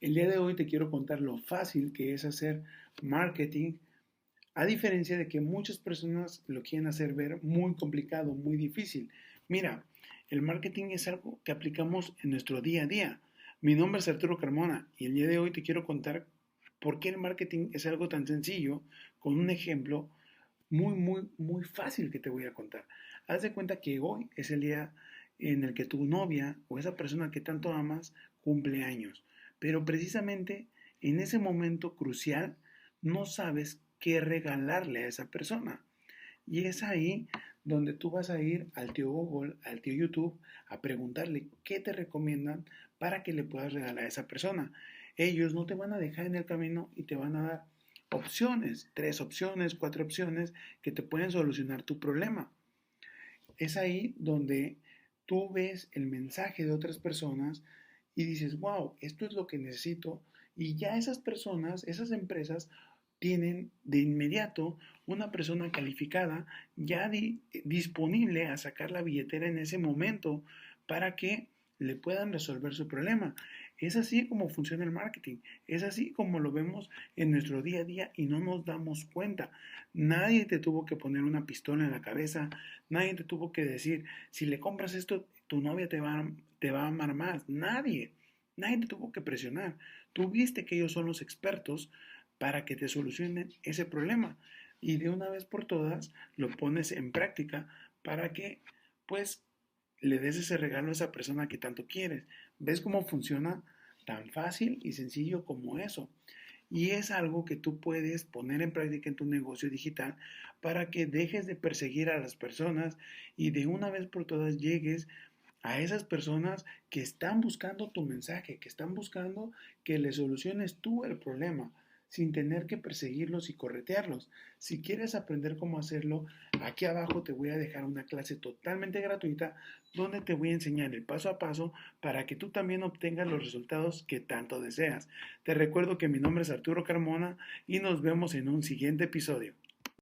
El día de hoy te quiero contar lo fácil que es hacer marketing, a diferencia de que muchas personas lo quieren hacer ver muy complicado, muy difícil. Mira, el marketing es algo que aplicamos en nuestro día a día. Mi nombre es Arturo Carmona y el día de hoy te quiero contar por qué el marketing es algo tan sencillo con un ejemplo muy, muy, muy fácil que te voy a contar. Haz de cuenta que hoy es el día en el que tu novia o esa persona que tanto amas cumple años, pero precisamente en ese momento crucial no sabes qué regalarle a esa persona. Y es ahí donde tú vas a ir al tío Google, al tío YouTube, a preguntarle qué te recomiendan para que le puedas regalar a esa persona. Ellos no te van a dejar en el camino y te van a dar opciones, tres opciones, cuatro opciones que te pueden solucionar tu problema. Es ahí donde tú ves el mensaje de otras personas y dices, wow, esto es lo que necesito. Y ya esas personas, esas empresas, tienen de inmediato una persona calificada ya disponible a sacar la billetera en ese momento para que le puedan resolver su problema. Es así como funciona el marketing, es así como lo vemos en nuestro día a día y no nos damos cuenta. Nadie te tuvo que poner una pistola en la cabeza, nadie te tuvo que decir, si le compras esto, tu novia te va, te va a amar más. Nadie, nadie te tuvo que presionar. Tú viste que ellos son los expertos para que te solucionen ese problema y de una vez por todas lo pones en práctica para que pues le des ese regalo a esa persona que tanto quieres. ¿Ves cómo funciona tan fácil y sencillo como eso? Y es algo que tú puedes poner en práctica en tu negocio digital para que dejes de perseguir a las personas y de una vez por todas llegues a esas personas que están buscando tu mensaje, que están buscando que le soluciones tú el problema sin tener que perseguirlos y corretearlos. Si quieres aprender cómo hacerlo, aquí abajo te voy a dejar una clase totalmente gratuita donde te voy a enseñar el paso a paso para que tú también obtengas los resultados que tanto deseas. Te recuerdo que mi nombre es Arturo Carmona y nos vemos en un siguiente episodio.